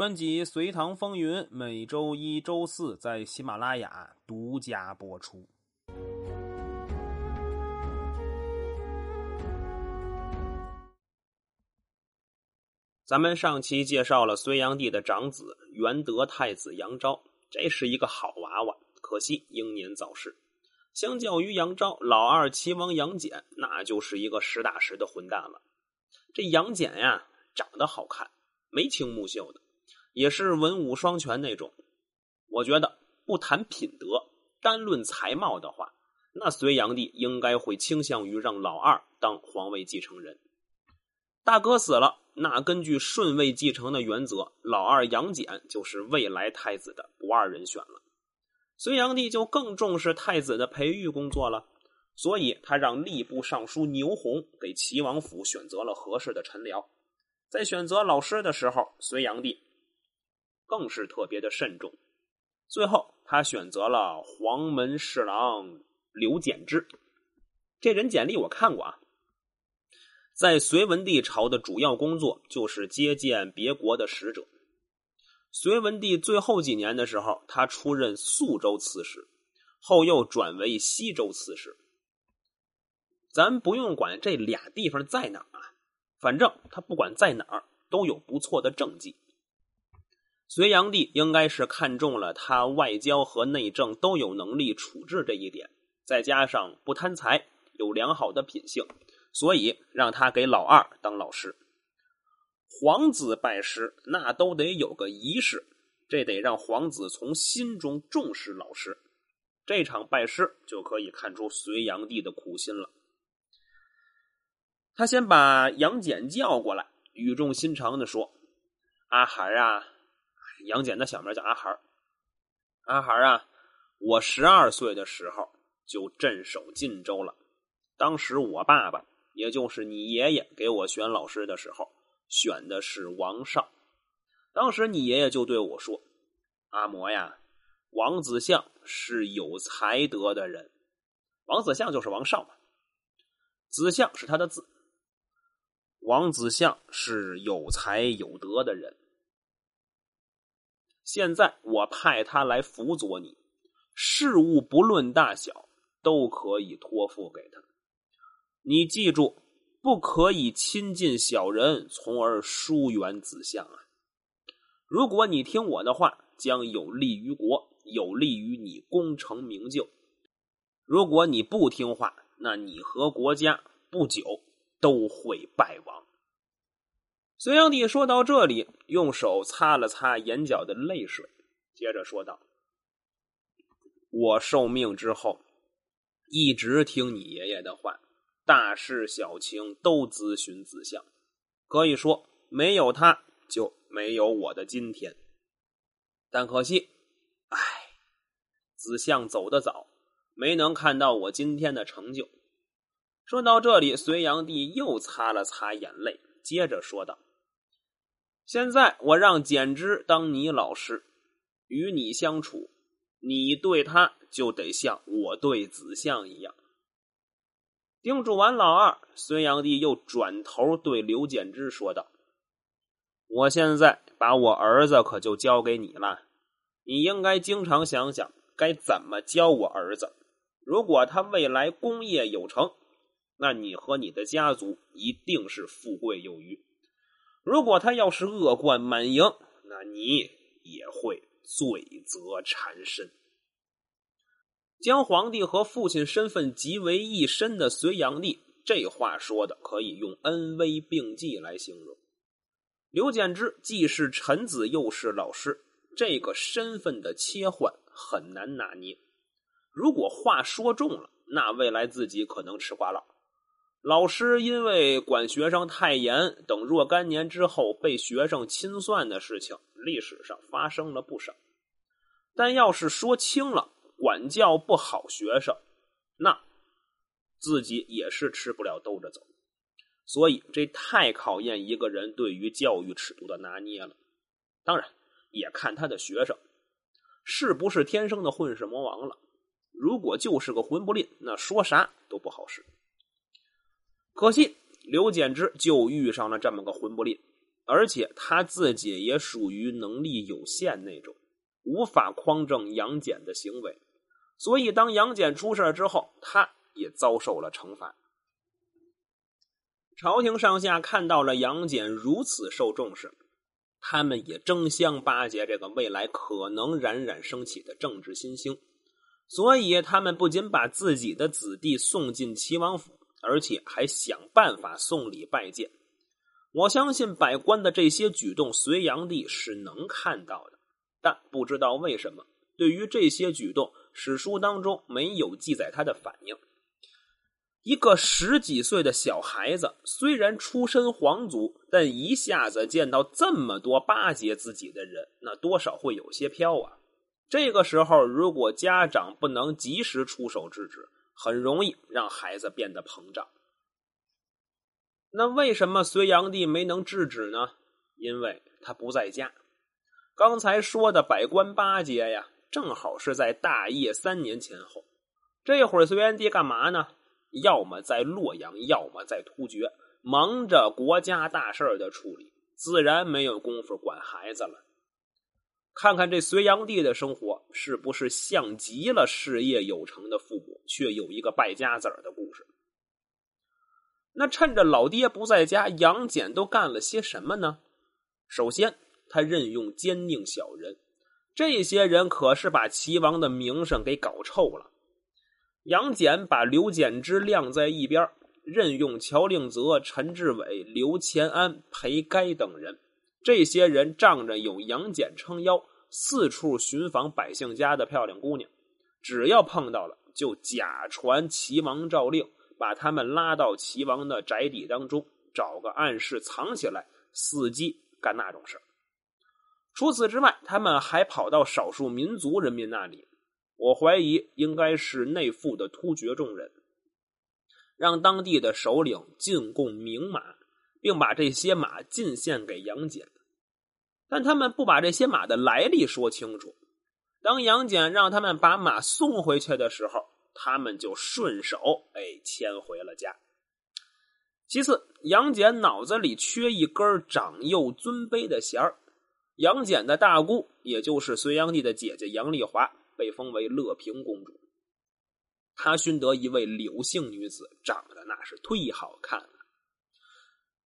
专辑《隋唐风云》每周一、周四在喜马拉雅独家播出。咱们上期介绍了隋炀帝的长子元德太子杨昭，这是一个好娃娃，可惜英年早逝。相较于杨昭，老二齐王杨戬那就是一个实打实的混蛋了。这杨戬呀，长得好看，眉清目秀的，也是文武双全那种。我觉得不谈品德，单论才貌的话，那隋炀帝应该会倾向于让老二当皇位继承人。大哥死了。那根据顺位继承的原则，老二杨戬就是未来太子的不二人选了。隋炀帝就更重视太子的培育工作了，所以他让吏部尚书牛弘给齐王府选择了合适的臣僚。在选择老师的时候，隋炀帝更是特别的慎重。最后，他选择了黄门侍郎刘简之。这人简历我看过啊。在隋文帝朝的主要工作就是接见别国的使者。隋文帝最后几年的时候，他出任宿州刺史，后又转为西州刺史。咱不用管这俩地方在哪儿啊，反正他不管在哪儿都有不错的政绩。隋炀帝应该是看中了他外交和内政都有能力处置这一点，再加上不贪财，有良好的品性。所以让他给老二当老师，皇子拜师那都得有个仪式，这得让皇子从心中重视老师。这场拜师就可以看出隋炀帝的苦心了。他先把杨戬叫过来，语重心长的说：“阿孩啊，杨戬的小名叫阿孩阿孩啊，我十二岁的时候就镇守晋州了，当时我爸爸。”也就是你爷爷给我选老师的时候，选的是王少。当时你爷爷就对我说：“阿嬷呀，王子相是有才德的人。王子相就是王少嘛，子相是他的字。王子相是有才有德的人。现在我派他来辅佐你，事务不论大小，都可以托付给他。”你记住，不可以亲近小人，从而疏远子相啊！如果你听我的话，将有利于国，有利于你功成名就；如果你不听话，那你和国家不久都会败亡。隋炀帝说到这里，用手擦了擦眼角的泪水，接着说道：“我受命之后，一直听你爷爷的话。”大事小情都咨询子相，可以说没有他就没有我的今天。但可惜，唉，子相走得早，没能看到我今天的成就。说到这里，隋炀帝又擦了擦眼泪，接着说道：“现在我让简之当你老师，与你相处，你对他就得像我对子相一样。”叮嘱完老二，隋炀帝又转头对刘简之说道：“我现在把我儿子可就交给你了，你应该经常想想该怎么教我儿子。如果他未来功业有成，那你和你的家族一定是富贵有余；如果他要是恶贯满盈，那你也会罪责缠身。”将皇帝和父亲身份集为一身的隋炀帝，这话说的可以用恩威并济来形容。刘简之既是臣子又是老师，这个身份的切换很难拿捏。如果话说重了，那未来自己可能吃瓜了。老师因为管学生太严等若干年之后被学生清算的事情，历史上发生了不少。但要是说轻了，管教不好学生，那自己也是吃不了兜着走。所以这太考验一个人对于教育尺度的拿捏了。当然，也看他的学生是不是天生的混世魔王了。如果就是个混不吝，那说啥都不好使。可惜刘简之就遇上了这么个混不吝，而且他自己也属于能力有限那种，无法匡正杨戬的行为，所以当杨戬出事之后，他也遭受了惩罚。朝廷上下看到了杨戬如此受重视，他们也争相巴结这个未来可能冉冉升起的政治新星，所以他们不仅把自己的子弟送进齐王府，而且还想办法送礼拜见。我相信百官的这些举动，隋炀帝是能看到的，但不知道为什么，对于这些举动，史书当中没有记载他的反应。一个十几岁的小孩子，虽然出身皇族，但一下子见到这么多巴结自己的人，那多少会有些飘啊。这个时候，如果家长不能及时出手制止，很容易让孩子变得膨胀。那为什么隋炀帝没能制止呢？因为他不在家。刚才说的百官巴结呀，正好是在大业三年前后。这会儿隋炀帝干嘛呢？要么在洛阳，要么在突厥，忙着国家大事的处理，自然没有功夫管孩子了。看看这隋炀帝的生活，是不是像极了事业有成的父母，却有一个败家子儿的故事？那趁着老爹不在家，杨戬都干了些什么呢？首先，他任用奸佞小人，这些人可是把齐王的名声给搞臭了。杨戬把刘简之晾在一边，任用乔令泽、陈志伟、刘乾安、裴该等人。这些人仗着有杨戬撑腰，四处寻访百姓家的漂亮姑娘，只要碰到了，就假传齐王诏令。把他们拉到齐王的宅邸当中，找个暗室藏起来，伺机干那种事除此之外，他们还跑到少数民族人民那里，我怀疑应该是内附的突厥众人，让当地的首领进贡名马，并把这些马进献给杨戬。但他们不把这些马的来历说清楚。当杨戬让他们把马送回去的时候，他们就顺手哎牵回了家。其次，杨戬脑子里缺一根长幼尊卑的弦儿。杨戬的大姑，也就是隋炀帝的姐姐杨丽华，被封为乐平公主。她寻得一位柳姓女子，长得那是忒好看了，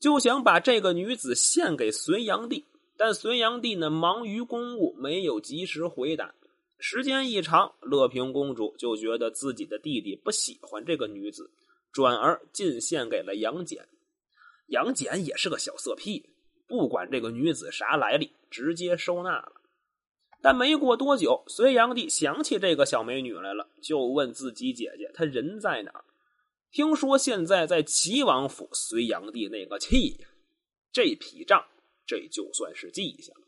就想把这个女子献给隋炀帝。但隋炀帝呢，忙于公务，没有及时回答。时间一长，乐平公主就觉得自己的弟弟不喜欢这个女子，转而进献给了杨戬。杨戬也是个小色屁，不管这个女子啥来历，直接收纳了。但没过多久，隋炀帝想起这个小美女来了，就问自己姐姐：“她人在哪儿？”听说现在在齐王府。隋炀帝那个气呀，这笔账这就算是记下了。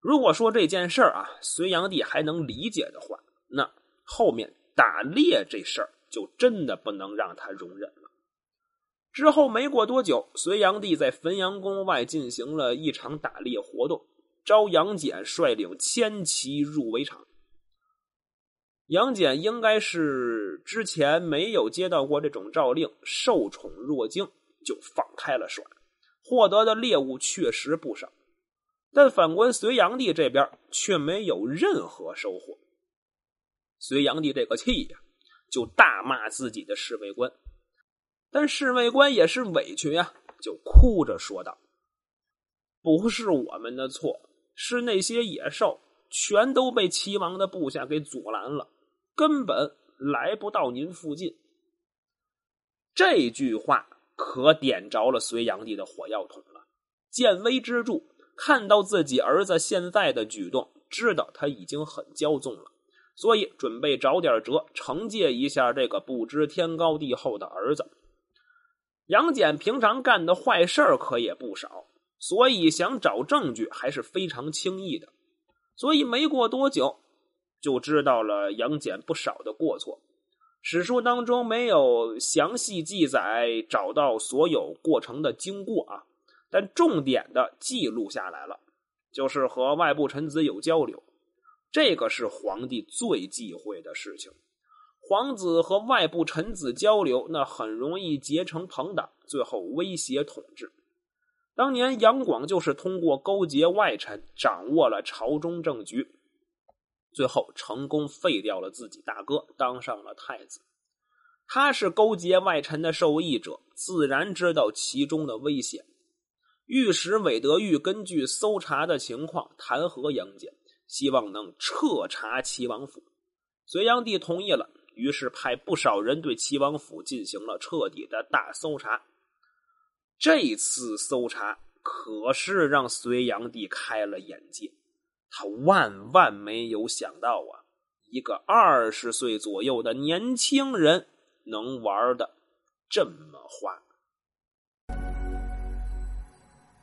如果说这件事儿啊，隋炀帝还能理解的话，那后面打猎这事儿就真的不能让他容忍了。之后没过多久，隋炀帝在汾阳宫外进行了一场打猎活动，招杨戬率领千骑入围场。杨戬应该是之前没有接到过这种诏令，受宠若惊，就放开了耍，获得的猎物确实不少。但反观隋炀帝这边却没有任何收获。隋炀帝这个气呀，就大骂自己的侍卫官。但侍卫官也是委屈呀，就哭着说道：“不是我们的错，是那些野兽全都被齐王的部下给阻拦了，根本来不到您附近。”这句话可点着了隋炀帝的火药桶了，见微知著。看到自己儿子现在的举动，知道他已经很骄纵了，所以准备找点辙惩戒一下这个不知天高地厚的儿子。杨戬平常干的坏事可也不少，所以想找证据还是非常轻易的。所以没过多久，就知道了杨戬不少的过错。史书当中没有详细记载找到所有过程的经过啊。但重点的记录下来了，就是和外部臣子有交流，这个是皇帝最忌讳的事情。皇子和外部臣子交流，那很容易结成朋党，最后威胁统治。当年杨广就是通过勾结外臣，掌握了朝中政局，最后成功废掉了自己大哥，当上了太子。他是勾结外臣的受益者，自然知道其中的危险。御史韦德玉根据搜查的情况弹劾杨坚，希望能彻查齐王府。隋炀帝同意了，于是派不少人对齐王府进行了彻底的大搜查。这次搜查可是让隋炀帝开了眼界，他万万没有想到啊，一个二十岁左右的年轻人能玩的这么花。